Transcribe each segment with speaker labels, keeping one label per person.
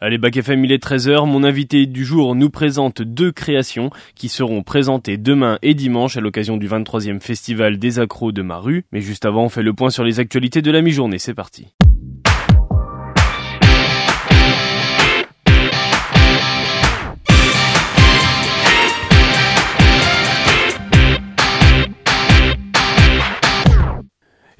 Speaker 1: Allez, Bac FM, il est 13h. Mon invité du jour nous présente deux créations qui seront présentées demain et dimanche à l'occasion du 23e festival des accros de ma rue. Mais juste avant, on fait le point sur les actualités de la mi-journée. C'est parti.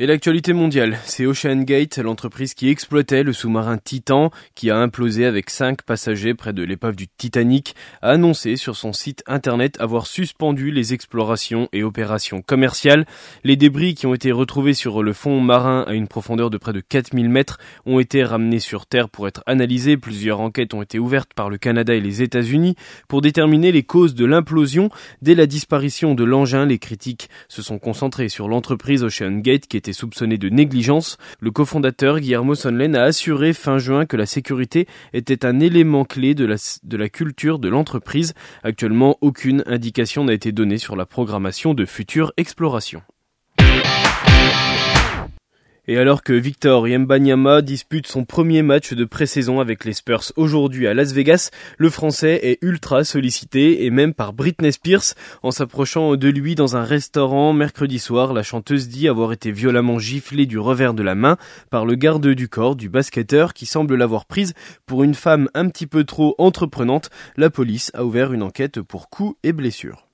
Speaker 1: Et l'actualité mondiale, c'est Ocean Gate, l'entreprise qui exploitait le sous-marin Titan, qui a implosé avec cinq passagers près de l'épave du Titanic, a annoncé sur son site internet avoir suspendu les explorations et opérations commerciales. Les débris qui ont été retrouvés sur le fond marin à une profondeur de près de 4000 mètres ont été ramenés sur Terre pour être analysés. Plusieurs enquêtes ont été ouvertes par le Canada et les États-Unis pour déterminer les causes de l'implosion. Dès la disparition de l'engin, les critiques se sont concentrées sur l'entreprise Ocean Gate qui était soupçonné de négligence. Le cofondateur Guillermo Sonlen a assuré fin juin que la sécurité était un élément clé de la, de la culture de l'entreprise. Actuellement, aucune indication n'a été donnée sur la programmation de futures explorations. Et alors que Victor Yembanyama dispute son premier match de pré-saison avec les Spurs aujourd'hui à Las Vegas, le Français est ultra sollicité et même par Britney Spears. En s'approchant de lui dans un restaurant mercredi soir, la chanteuse dit avoir été violemment giflée du revers de la main par le garde du corps du basketteur qui semble l'avoir prise pour une femme un petit peu trop entreprenante. La police a ouvert une enquête pour coups et blessures.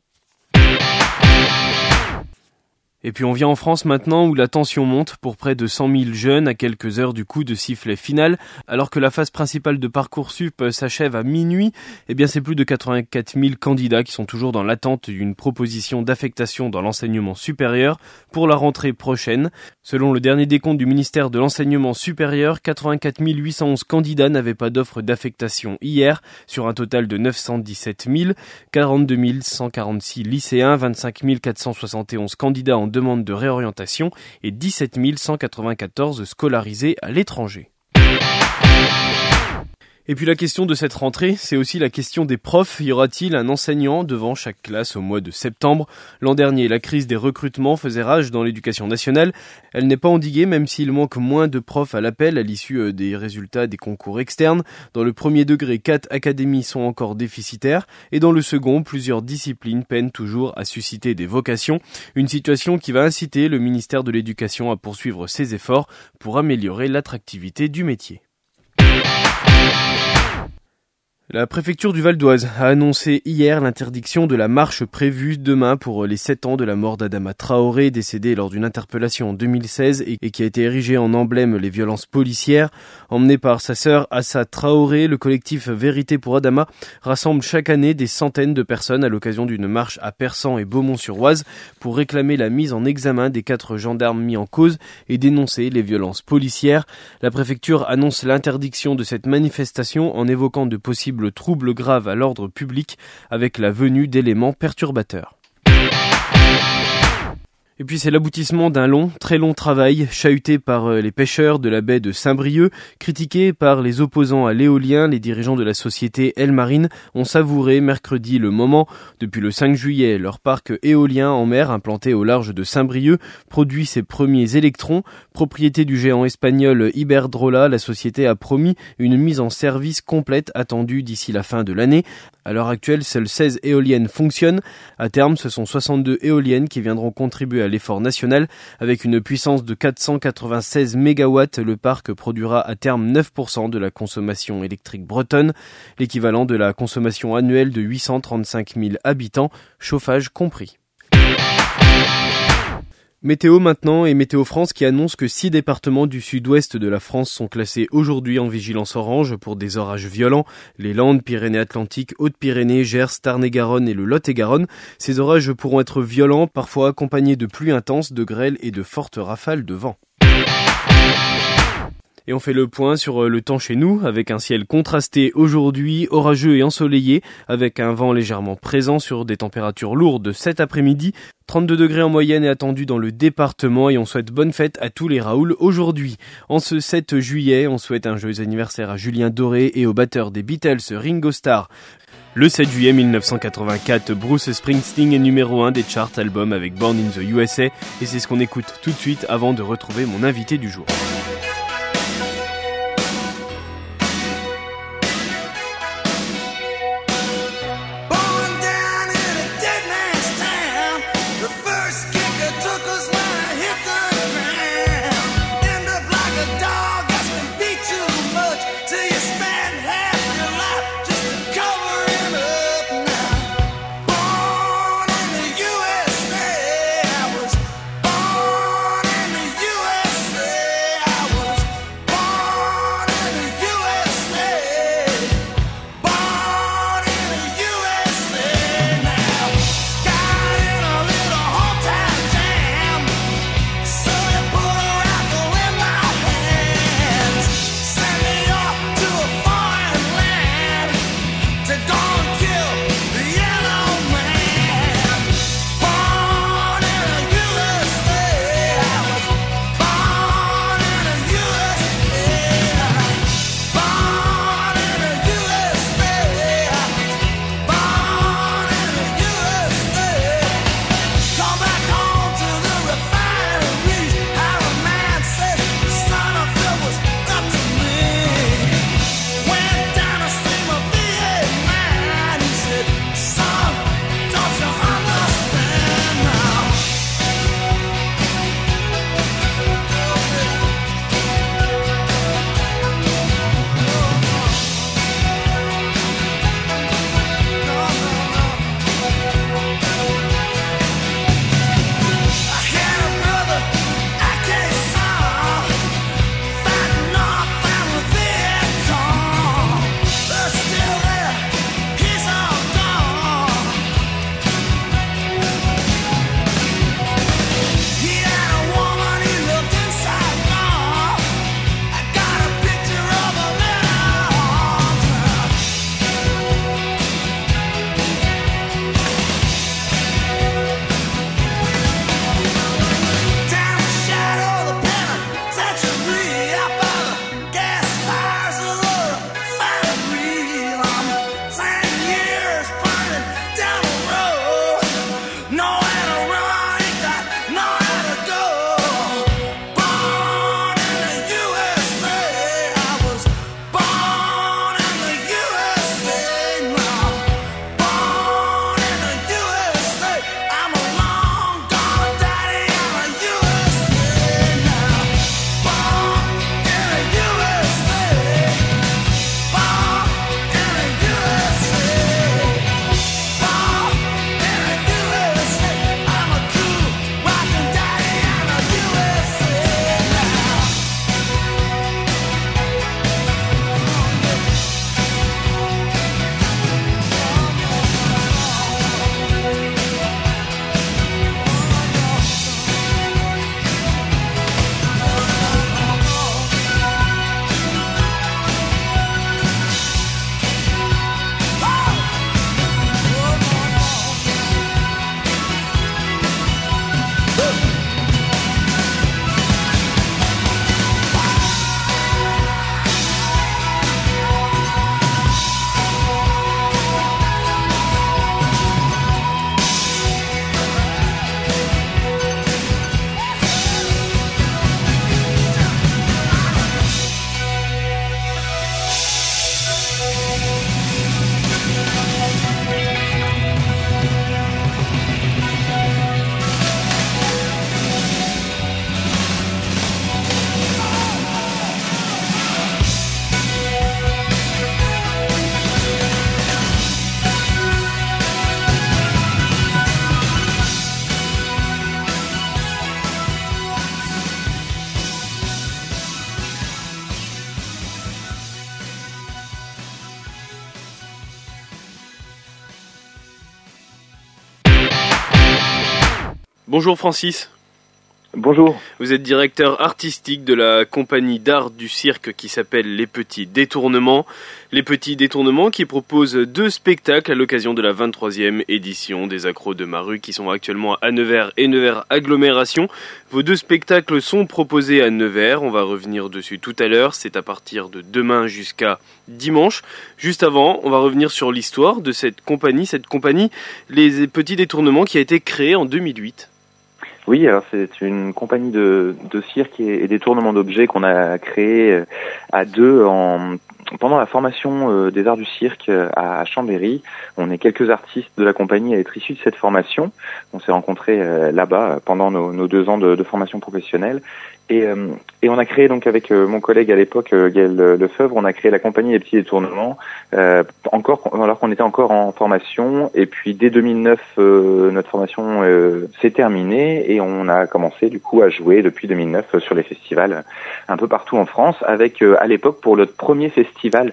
Speaker 1: Et puis on vient en France maintenant où la tension monte pour près de 100 000 jeunes à quelques heures du coup de sifflet final, alors que la phase principale de Parcoursup s'achève à minuit. Eh bien c'est plus de 84 000 candidats qui sont toujours dans l'attente d'une proposition d'affectation dans l'enseignement supérieur pour la rentrée prochaine. Selon le dernier décompte du ministère de l'enseignement supérieur, 84 811 candidats n'avaient pas d'offre d'affectation hier, sur un total de 917 000, 42 146 lycéens, 25 471 candidats en demande de réorientation et 17 194 scolarisés à l'étranger. Et puis la question de cette rentrée, c'est aussi la question des profs. Y aura-t-il un enseignant devant chaque classe au mois de septembre? L'an dernier, la crise des recrutements faisait rage dans l'éducation nationale. Elle n'est pas endiguée même s'il manque moins de profs à l'appel à l'issue euh, des résultats des concours externes. Dans le premier degré, quatre académies sont encore déficitaires et dans le second, plusieurs disciplines peinent toujours à susciter des vocations. Une situation qui va inciter le ministère de l'Éducation à poursuivre ses efforts pour améliorer l'attractivité du métier. La préfecture du Val d'Oise a annoncé hier l'interdiction de la marche prévue demain pour les 7 ans de la mort d'Adama Traoré, décédé lors d'une interpellation en 2016 et qui a été érigé en emblème les violences policières. Emmené par sa sœur Assa Traoré, le collectif Vérité pour Adama rassemble chaque année des centaines de personnes à l'occasion d'une marche à Persan et Beaumont-sur-Oise pour réclamer la mise en examen des quatre gendarmes mis en cause et dénoncer les violences policières. La préfecture annonce l'interdiction de cette manifestation en évoquant de possibles le trouble grave à l'ordre public avec la venue d'éléments perturbateurs. Et puis c'est l'aboutissement d'un long, très long travail, chahuté par euh, les pêcheurs de la baie de Saint-Brieuc, critiqué par les opposants à l'éolien, les dirigeants de la société El Marine ont savouré mercredi le moment. Depuis le 5 juillet, leur parc éolien en mer implanté au large de Saint-Brieuc produit ses premiers électrons. Propriété du géant espagnol Iberdrola, la société a promis une mise en service complète attendue d'ici la fin de l'année. À l'heure actuelle, seules 16 éoliennes fonctionnent. À terme, ce sont 62 éoliennes qui viendront contribuer l'effort national. Avec une puissance de 496 MW, le parc produira à terme 9% de la consommation électrique bretonne, l'équivalent de la consommation annuelle de 835 000 habitants, chauffage compris. Météo maintenant et Météo France qui annonce que six départements du sud-ouest de la France sont classés aujourd'hui en vigilance orange pour des orages violents. Les Landes, Pyrénées-Atlantiques, Hautes-Pyrénées, Gers, Tarn-et-Garonne et le Lot-et-Garonne. Ces orages pourront être violents, parfois accompagnés de pluies intenses, de grêles et de fortes rafales de vent. Et on fait le point sur euh, le temps chez nous, avec un ciel contrasté aujourd'hui, orageux et ensoleillé, avec un vent légèrement présent sur des températures lourdes cet après-midi. 32 degrés en moyenne est attendu dans le département et on souhaite bonne fête à tous les Raoul aujourd'hui. En ce 7 juillet, on souhaite un joyeux anniversaire à Julien Doré et au batteur des Beatles Ringo Starr. Le 7 juillet 1984, Bruce Springsteen est numéro 1 des charts albums avec Born in the USA et c'est ce qu'on écoute tout de suite avant de retrouver mon invité du jour. Bonjour Francis.
Speaker 2: Bonjour.
Speaker 1: Vous êtes directeur artistique de la compagnie d'art du cirque qui s'appelle Les Petits Détournements. Les Petits Détournements qui proposent deux spectacles à l'occasion de la 23e édition des Accros de Maru qui sont actuellement à Nevers et Nevers Agglomération. Vos deux spectacles sont proposés à Nevers. On va revenir dessus tout à l'heure. C'est à partir de demain jusqu'à dimanche. Juste avant, on va revenir sur l'histoire de cette compagnie. Cette compagnie, Les Petits Détournements qui a été créée en 2008.
Speaker 2: Oui, alors c'est une compagnie de, cirque et, des tournements d'objets qu'on a créé euh, à deux en pendant la formation euh, des arts du cirque euh, à Chambéry, on est quelques artistes de la compagnie à être issus de cette formation. On s'est rencontrés là-bas pendant nos, deux ans de formation professionnelle et, euh, et, on a créé donc avec euh, mon collègue à l'époque, euh, Gaël Lefebvre, on a créé la compagnie des petits détournements, euh, encore alors qu'on était encore en formation. Et puis dès 2009, notre formation s'est terminée et on a commencé du coup à jouer depuis 2009 sur les festivals un peu partout en France. Avec à l'époque pour notre premier festival,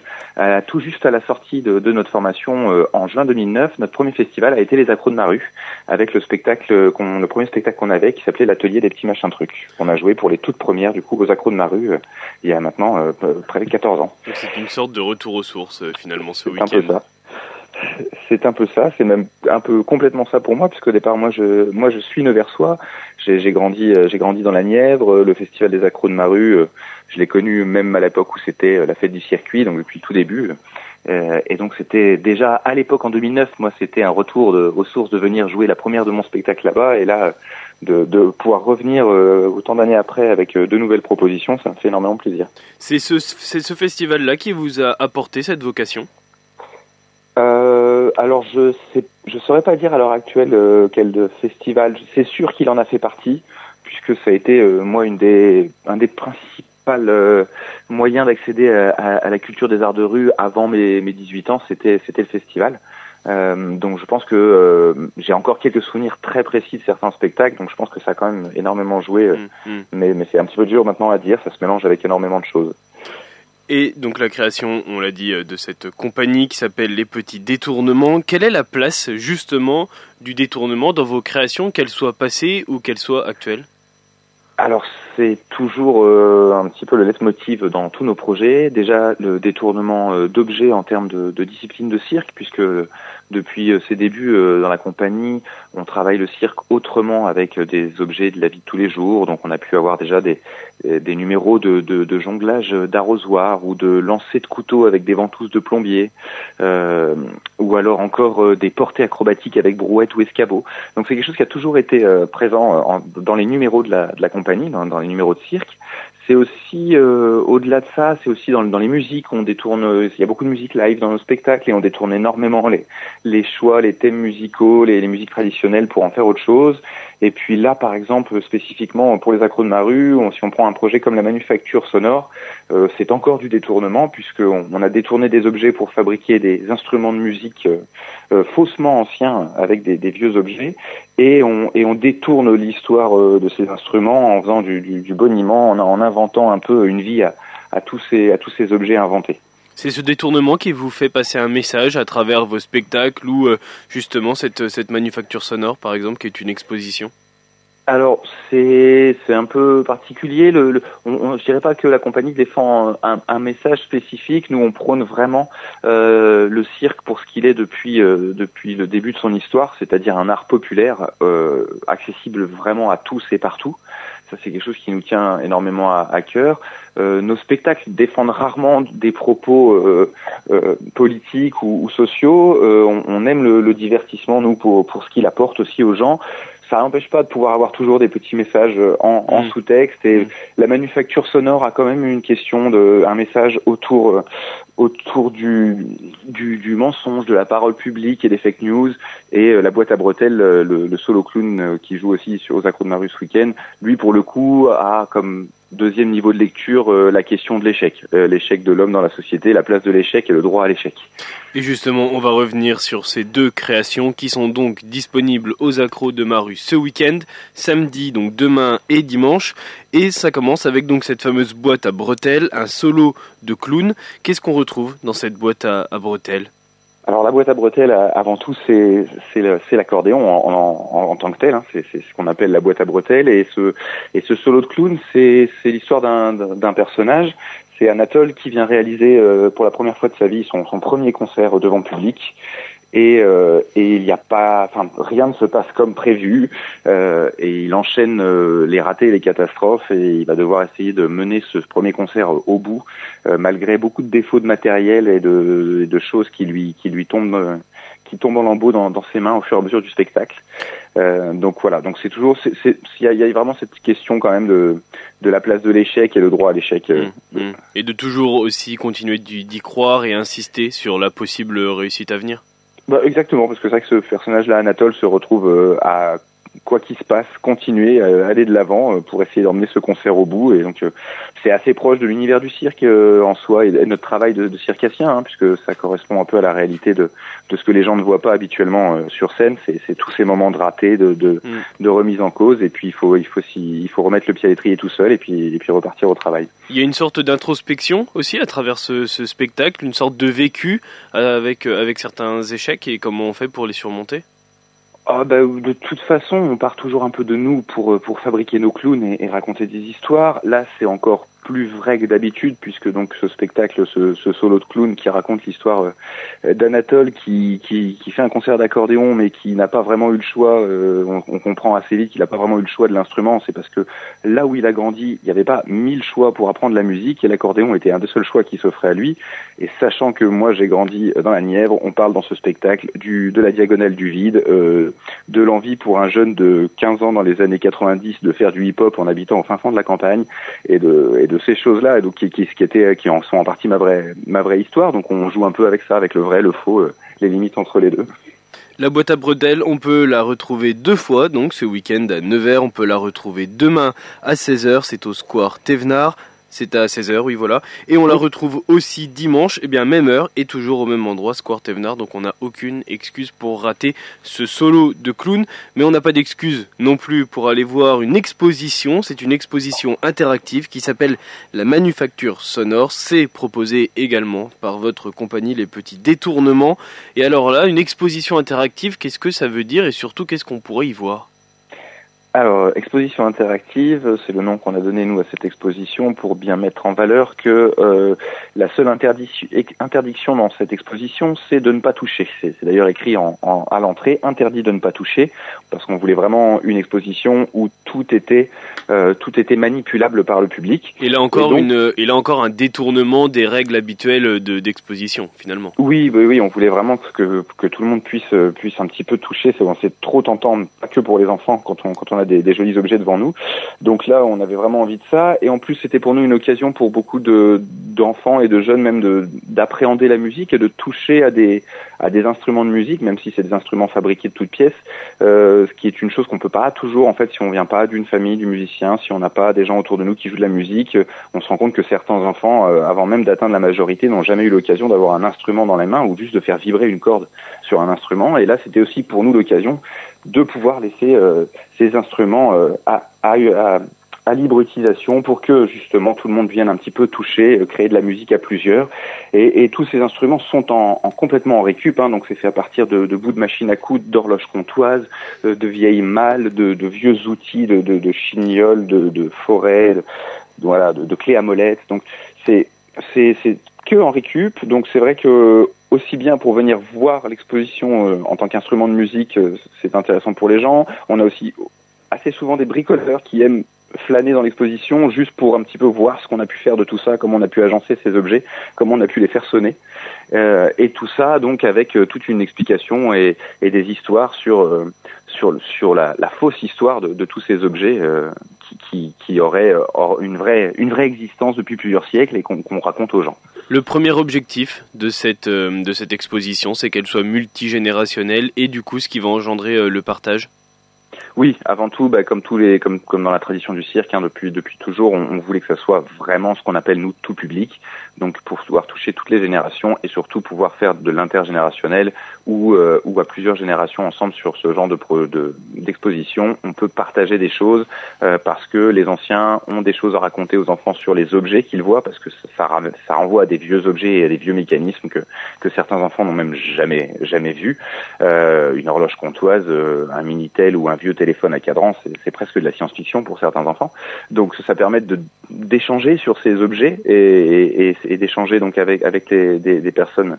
Speaker 2: tout juste à la sortie de, de notre formation en juin 2009, notre premier festival a été les Accros de Maru, avec le spectacle, le premier spectacle qu'on avait qui s'appelait l'atelier des petits machins trucs. On a joué pour les toute première du coup aux accros de ma rue euh, il y a maintenant euh, près de 14 ans.
Speaker 1: C'est une sorte de retour aux sources euh, finalement ce
Speaker 2: week-end. C'est un peu ça. C'est un peu ça, c'est même un peu complètement ça pour moi, puisque au départ moi je moi je suis neversois, j'ai grandi j'ai grandi dans la Nièvre, le festival des accros de ma rue, je l'ai connu même à l'époque où c'était la fête du circuit, donc depuis tout début. et donc c'était déjà à l'époque en 2009, moi c'était un retour aux sources de venir jouer la première de mon spectacle là-bas, et là de, de pouvoir revenir euh, autant d'années après avec euh, de nouvelles propositions, ça me fait énormément plaisir.
Speaker 1: C'est ce, ce festival-là qui vous a apporté cette vocation?
Speaker 2: Euh, alors je sais, je saurais pas dire à l'heure actuelle quel festival. C'est sûr qu'il en a fait partie, puisque ça a été moi une des un des principaux moyens d'accéder à, à, la culture des arts de rue avant mes, mes 18 ans. C'était c'était le festival. Euh, donc je pense que euh, j'ai encore quelques souvenirs très précis de certains spectacles, donc je pense que ça a quand même énormément joué, euh, mm, mm. mais, mais c'est un petit peu dur maintenant à dire, ça se mélange avec énormément de choses.
Speaker 1: Et donc la création, on l'a dit, de cette compagnie qui s'appelle Les Petits Détournements, quelle est la place justement du détournement dans vos créations, qu'elles soient passées ou qu'elles soient actuelles?
Speaker 2: Alors c'est toujours euh, un petit peu le leitmotiv dans tous nos projets. Déjà le détournement euh, d'objets en termes de, de, discipline de cirque, puisque depuis euh, ses débuts dans la compagnie, on travaille le cirque autrement avec des objets de la vie de tous les jours. Donc on a pu avoir déjà des, des numéros de, de, de jonglage d'arrosoir ou de lancer de couteaux avec des ventouses de plombier, ou alors encore des portées acrobatiques avec brouette ou escabeau. Donc c'est quelque chose qui a toujours été présent dans les numéros de la, de la compagnie dans, les numéros de cirque. C'est aussi, euh, au-delà de ça, c'est aussi dans, les musiques, on détourne, il y a beaucoup de musique live dans nos spectacles et on détourne énormément les, choix, les thèmes musicaux, les, musiques traditionnelles pour en faire autre chose. Et puis là, par exemple, spécifiquement pour les accros de ma rue, si on prend un projet comme la manufacture sonore, euh, c'est encore du détournement puisqu'on on a détourné des objets pour fabriquer des instruments de musique euh, faussement anciens avec des, vieux objets et on, et on détourne l'histoire de ces instruments en faisant du, du, du boniment, en, en inventant un peu une vie à, à, tous, ces, à tous ces objets inventés.
Speaker 1: C'est ce détournement qui vous fait passer un message à travers vos spectacles ou euh, justement cette, cette manufacture sonore par exemple qui est une exposition?
Speaker 2: Alors c'est c'est un peu particulier. Le, le on, je dirais pas que la compagnie défend un, un message spécifique. Nous on prône vraiment euh, le cirque pour ce qu'il est depuis euh, depuis le début de son histoire, c'est-à-dire un art populaire euh, accessible vraiment à tous et partout. Ça c'est quelque chose qui nous tient énormément à, à cœur. Euh, nos spectacles défendent rarement des propos euh, euh, politiques ou, ou sociaux. On, on, aime le, le divertissement nous pour pour ce qu'il apporte aussi aux gens ça n'empêche pas de pouvoir avoir toujours des petits messages euh, en, en mm. sous-texte et mm. la manufacture sonore a quand même une question de un message autour euh, autour du, du, du mensonge, de la parole publique et des fake news et euh, la boîte à bretelles, le, le solo clown qui joue aussi sur aux accros de Maru ce week-end, lui pour le coup a comme deuxième niveau de lecture, euh, la question de l'échec, euh, l'échec de l'homme dans la société, la place de l'échec et le droit à l'échec.
Speaker 1: Et justement, on va revenir sur ces deux créations qui sont donc disponibles aux accros de Maru ce week-end, samedi, donc demain et dimanche. Et ça commence avec donc cette fameuse boîte à bretelles, un solo de clown. Qu'est-ce qu'on retrouve dans cette boîte à, à bretelles?
Speaker 2: Alors la boîte à bretelles, avant tout, c'est l'accordéon en, tant que tel. Hein. C'est ce qu'on appelle la boîte à bretelles. Et ce et ce solo de clown, c'est l'histoire d'un personnage. C'est Anatole qui vient réaliser euh, pour la première fois de sa vie son, son premier concert devant public et, euh, et il n'y a pas, enfin rien ne se passe comme prévu euh, et il enchaîne euh, les ratés et les catastrophes et il va devoir essayer de mener ce premier concert au bout euh, malgré beaucoup de défauts de matériel et de, de choses qui lui qui lui tombent qui tombent en lambeaux dans, dans, ses mains au fur et à mesure du spectacle. Euh, donc voilà, donc c'est toujours, il y y a, vraiment cette question quand même de, de la place de l'échec et le droit à l'échec.
Speaker 1: Mmh, mmh. Et de toujours aussi continuer d'y croire et insister sur la possible réussite à venir?
Speaker 2: Bah, exactement, parce que c'est vrai que ce personnage-là, Anatole, se retrouve euh, à quoi qu'il se passe, continuer à aller de l'avant euh, pour essayer d'emmener ce concert au bout. Et donc, euh, c'est assez proche de l'univers du cirque euh, en soi et de notre travail de, de circassien, hein, puisque ça correspond un peu à la réalité de, de ce que les gens ne voient pas habituellement sur scène. C'est tous ces moments de raté, de, de, mm. de, remise en cause. Et puis, il faut, il faut, il faut remettre le pied à l'étrier tout seul et puis, et puis repartir au travail.
Speaker 1: Il y a une sorte d'introspection aussi à travers ce, ce, spectacle, une sorte de vécu avec, avec certains échecs et comment on fait pour les surmonter?
Speaker 2: Ah bah, de toute façon, on part toujours un peu de nous pour pour fabriquer nos clowns et raconter des histoires. Là, c'est encore plus vrai que d'habitude puisque donc ce spectacle, ce, ce, solo de clown qui raconte l'histoire euh, d'Anatole qui, qui, qui, fait un concert d'accordéon mais qui n'a pas vraiment eu le choix, euh, on, comprend assez vite qu'il n'a pas vraiment eu le choix de l'instrument, c'est parce que là où il a grandi, il n'y avait pas mille choix pour apprendre la musique et l'accordéon était un des seuls choix qui s'offrait à lui. Et sachant que moi j'ai grandi dans la Nièvre, on parle dans ce spectacle du, de la diagonale du vide, euh, de l'envie pour un jeune de 15 ans dans les années 90 de faire du hip-hop en habitant au fin fond de la campagne et de, et de ces choses-là, donc qui, qui, qui, étaient, qui en sont en partie ma vraie, ma vraie histoire. Donc on joue un peu avec ça, avec le vrai, le faux, euh, les limites entre les deux.
Speaker 1: La boîte à bretelles, on peut la retrouver deux fois, donc ce week-end à 9h, on peut la retrouver demain à 16h, c'est au Square Thévenard. C'est à 16h, oui voilà. Et on la retrouve aussi dimanche, et eh bien même heure, et toujours au même endroit, Square Thévenard. Donc on n'a aucune excuse pour rater ce solo de clown. Mais on n'a pas d'excuse non plus pour aller voir une exposition. C'est une exposition interactive qui s'appelle La Manufacture Sonore. C'est proposé également par votre compagnie Les Petits Détournements. Et alors là, une exposition interactive, qu'est-ce que ça veut dire? Et surtout qu'est-ce qu'on pourrait y voir?
Speaker 2: Alors, exposition interactive, c'est le nom qu'on a donné nous à cette exposition pour bien mettre en valeur que euh, la seule interdiction dans cette exposition, c'est de ne pas toucher. C'est d'ailleurs écrit en, en, à l'entrée, interdit de ne pas toucher, parce qu'on voulait vraiment une exposition où tout était euh, tout était manipulable par le public.
Speaker 1: Et là encore une, et là encore un détournement des règles habituelles d'exposition finalement.
Speaker 2: Oui, oui, oui, on voulait vraiment que, que tout le monde puisse puisse un petit peu toucher. C'est trop tentant, pas que pour les enfants quand on quand on a des, des, jolis objets devant nous. Donc là, on avait vraiment envie de ça. Et en plus, c'était pour nous une occasion pour beaucoup de d'enfants et de jeunes même de d'appréhender la musique et de toucher à des à des instruments de musique, même si c'est des instruments fabriqués de toutes pièces, euh, ce qui est une chose qu'on peut pas toujours en fait si on vient pas d'une famille du musicien, si on n'a pas des gens autour de nous qui jouent de la musique, on se rend compte que certains enfants, euh, avant même d'atteindre la majorité, n'ont jamais eu l'occasion d'avoir un instrument dans les mains ou juste de faire vibrer une corde sur un instrument. Et là, c'était aussi pour nous l'occasion de pouvoir laisser euh, ces instruments euh, à, à, à, libre utilisation pour que justement tout le monde vienne un petit peu toucher, euh, créer de la musique à plusieurs. Et, et tous ces instruments sont en, en complètement en récup, hein, donc c'est fait à partir de, de bouts de machines à coudre, d'horloges comptoises, de vieilles malles, de, de vieux outils, de, de, de chignoles, de, de forêts, de, voilà, de, de clés à molette. Donc c'est c'est que en récup, donc c'est vrai que aussi bien pour venir voir l'exposition euh, en tant qu'instrument de musique, euh, c'est intéressant pour les gens. On a aussi assez souvent des bricoleurs qui aiment flâner dans l'exposition juste pour un petit peu voir ce qu'on a pu faire de tout ça, comment on a pu agencer ces objets, comment on a pu les faire sonner. Euh, et tout ça donc avec euh, toute une explication et, des histoires sur, euh, sur, la, fausse histoire de, tous ces objets qui, auraient une vraie, une vraie existence depuis plusieurs siècles et qu'on raconte aux gens.
Speaker 1: Le premier objectif de cette, de cette exposition, c'est qu'elle soit multigénérationnelle et du coup ce qui va engendrer le partage
Speaker 2: oui, avant tout, bah, comme tous les, comme, dans la tradition du cirque, hein, depuis depuis toujours, on, on, voulait que ça soit vraiment ce qu'on appelle nous tout public, donc pour pouvoir toucher toutes les générations et surtout pouvoir faire de l'intergénérationnel ou, euh, ou à plusieurs générations ensemble sur ce genre de d'exposition, on peut partager des choses euh, parce que les anciens ont des choses à raconter aux enfants sur les objets qu'ils voient, parce que ça, ça, renvoie à des vieux objets et à des vieux mécanismes que, que certains enfants n'ont même jamais jamais vus. Euh, une horloge comptoise, euh, un minitel ou un vieux téléphone à cadran, c'est presque de la science-fiction pour certains enfants. Donc ça permet de d'échanger sur ces objets et, et, et d'échanger donc avec avec des, des, personnes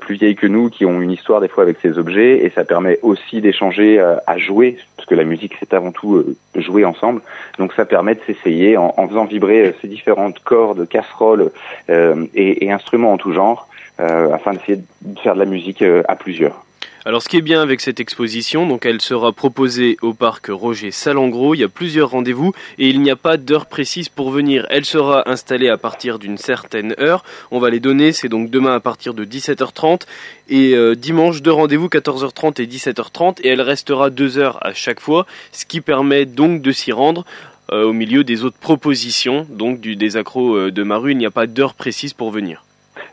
Speaker 2: plus vieilles que nous qui ont une histoire des fois avec ces objets et ça permet aussi d'échanger euh, à, jouer parce que la musique c'est avant tout euh, jouer ensemble. Donc ça permet de s'essayer en, faisant vibrer euh, ces différentes cordes casseroles et, et, instruments en tout genre afin d'essayer de faire de la musique à plusieurs
Speaker 1: alors ce qui est bien avec cette exposition, donc elle sera proposée au parc Roger Salengro, il y a plusieurs rendez-vous et il n'y a pas d'heure précise pour venir. Elle sera installée à partir d'une certaine heure. On va les donner, c'est donc demain à partir de 17h30 et euh, dimanche deux rendez-vous 14h30 et 17h30 et elle restera deux heures à chaque fois, ce qui permet donc de s'y rendre. Euh, au milieu des autres propositions, donc du, des accros euh, de Maru, il n'y a pas d'heure précise pour venir.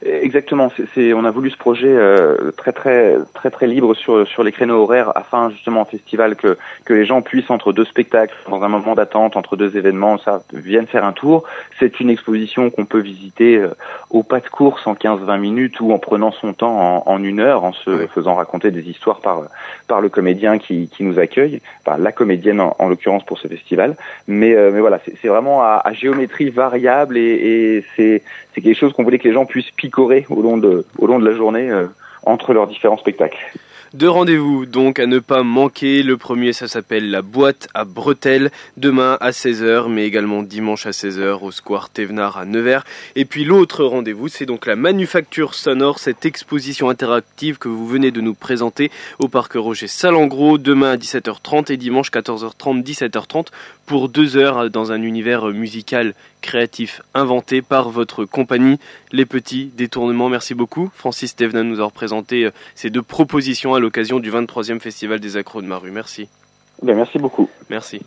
Speaker 2: Exactement. C'est, on a voulu ce projet euh, très très très très libre sur sur les créneaux horaires afin justement en festival que que les gens puissent entre deux spectacles, dans un moment d'attente entre deux événements, ça viennent faire un tour. C'est une exposition qu'on peut visiter euh, au pas de course en 15-20 minutes ou en prenant son temps en, en une heure, en se faisant raconter des histoires par par le comédien qui qui nous accueille, par la comédienne en, l'occurrence pour ce festival. Mais euh, mais voilà, c'est, vraiment à, à, géométrie variable et, et c'est c'est quelque chose qu'on voulait que les gens puissent picorer au long de, au long de la journée euh, entre leurs différents spectacles.
Speaker 1: Deux rendez-vous donc à ne pas manquer. Le premier, ça s'appelle la boîte à bretelles, demain à 16h, mais également dimanche à 16h au Square Thévenard à Nevers. Et puis l'autre rendez-vous, c'est donc la manufacture sonore, cette exposition interactive que vous venez de nous présenter au Parc Roger Salengro, demain à 17h30 et dimanche 14h30, 17h30 pour deux heures dans un univers musical créatif inventé par votre compagnie Les Petits Détournements. Merci beaucoup. Francis Thévenin nous a représenté euh, ces deux propositions à l'occasion du 23e Festival des Accros de Maru. Merci.
Speaker 2: Ben, merci beaucoup.
Speaker 1: Merci.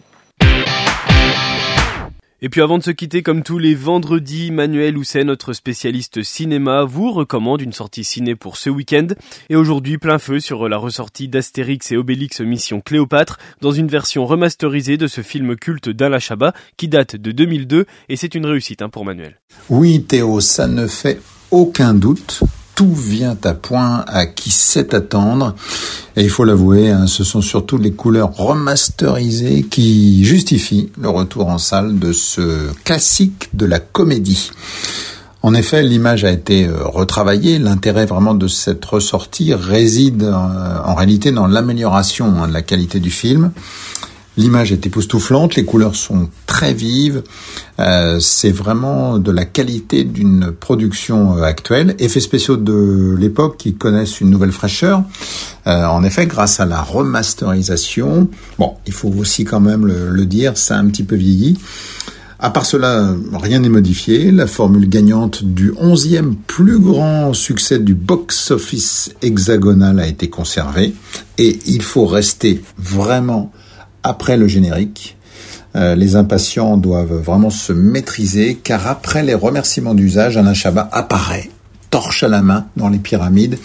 Speaker 1: Et puis avant de se quitter, comme tous les vendredis, Manuel Housset, notre spécialiste cinéma, vous recommande une sortie ciné pour ce week-end. Et aujourd'hui, plein feu sur la ressortie d'Astérix et Obélix Mission Cléopâtre, dans une version remasterisée de ce film culte d'Alain qui date de 2002, et c'est une réussite hein, pour Manuel.
Speaker 3: Oui Théo, ça ne fait aucun doute tout vient à point à qui sait attendre. Et il faut l'avouer, hein, ce sont surtout les couleurs remasterisées qui justifient le retour en salle de ce classique de la comédie. En effet, l'image a été euh, retravaillée. L'intérêt vraiment de cette ressortie réside euh, en réalité dans l'amélioration hein, de la qualité du film. L'image est époustouflante, les couleurs sont très vives, euh, c'est vraiment de la qualité d'une production euh, actuelle. Effets spéciaux de l'époque qui connaissent une nouvelle fraîcheur. Euh, en effet, grâce à la remasterisation, bon, il faut aussi quand même le, dire, ça a un petit peu vieilli. À part cela, rien n'est modifié. La formule gagnante du onzième plus grand succès du box-office hexagonal a été conservée. Et il faut rester vraiment après le générique. Euh, les impatients doivent vraiment se maîtriser car après les remerciements d'usage, Alain Chabat apparaît torche à la main dans les pyramides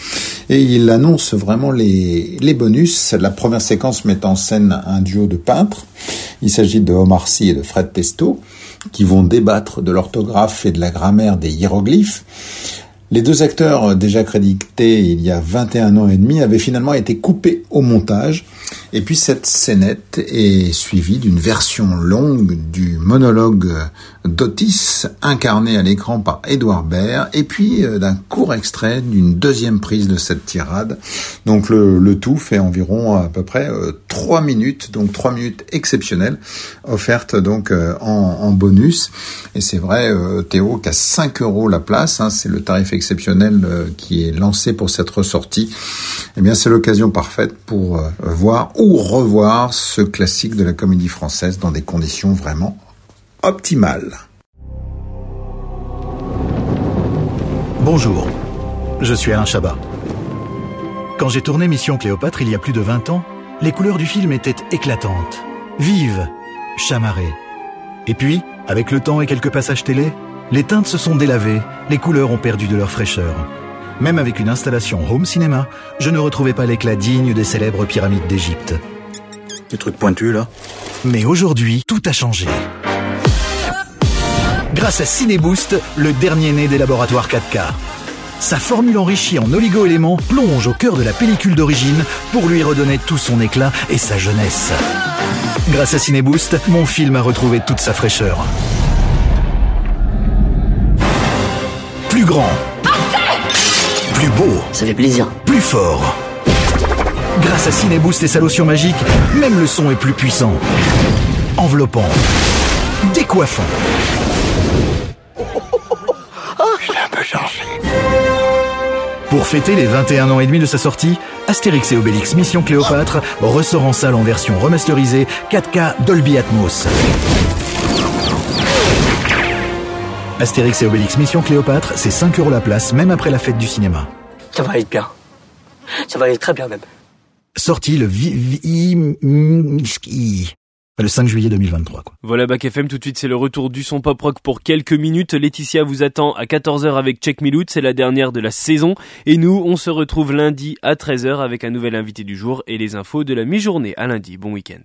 Speaker 3: et il annonce vraiment les, les bonus. La première séquence met en scène un duo de peintres. Il s'agit de Omar Sy et de Fred Testo qui vont débattre de l'orthographe et de la grammaire des hiéroglyphes. Les deux acteurs déjà crédités il y a 21 ans et demi avaient finalement été coupés au montage. Et puis cette scénette est suivie d'une version longue du monologue d'Otis, incarné à l'écran par Edouard Baird, et puis euh, d'un court extrait d'une deuxième prise de cette tirade. Donc le, tout fait environ à peu près euh, trois minutes, donc trois minutes exceptionnelles, offertes donc euh, en, bonus. Et c'est vrai, Théo, qu'à 5 euros la place, hein, c'est le tarif exceptionnel qui est lancé pour cette ressortie. Eh bien, c'est l'occasion parfaite pour voir ou revoir ce classique de la comédie française dans des conditions vraiment optimales.
Speaker 4: Bonjour, je suis Alain Chabat. Quand j'ai tourné Mission Cléopâtre il y a plus de 20 ans, les couleurs du film étaient éclatantes, vives, chamarrées. Et puis, avec le temps et quelques passages télé, les teintes se sont délavées, les couleurs ont perdu de leur fraîcheur. Même avec une installation home cinéma, je ne retrouvais pas l'éclat digne des célèbres pyramides d'Égypte.
Speaker 5: Des trucs pointus là
Speaker 4: Mais aujourd'hui, tout a changé. Grâce à CineBoost, le dernier né des laboratoires 4K. Sa formule enrichie en oligo-éléments plonge au cœur de la pellicule d'origine pour lui redonner tout son éclat et sa jeunesse. Grâce à CineBoost, mon film a retrouvé toute sa fraîcheur. Plus grand. Plus beau.
Speaker 6: Ça fait plaisir.
Speaker 4: Plus fort. Grâce à CineBoost et sa lotion magique, même le son est plus puissant. Enveloppant. Décoiffant. Pour fêter les 21 ans et demi de sa sortie, Astérix et Obélix Mission Cléopâtre ressort en salle en version remasterisée 4K Dolby Atmos. Astérix et Obélix Mission Cléopâtre, c'est 5 euros la place, même après la fête du cinéma.
Speaker 6: Ça va aller bien. Ça va aller très bien même.
Speaker 4: Sorti le vi, vi- mi- le 5 juillet 2023. Quoi.
Speaker 1: Voilà Bac FM, tout de suite c'est le retour du son pop rock pour quelques minutes. Laetitia vous attend à 14h avec Check Me Loot, c'est la dernière de la saison. Et nous, on se retrouve lundi à 13h avec un nouvel invité du jour et les infos de la mi-journée. À lundi, bon week-end.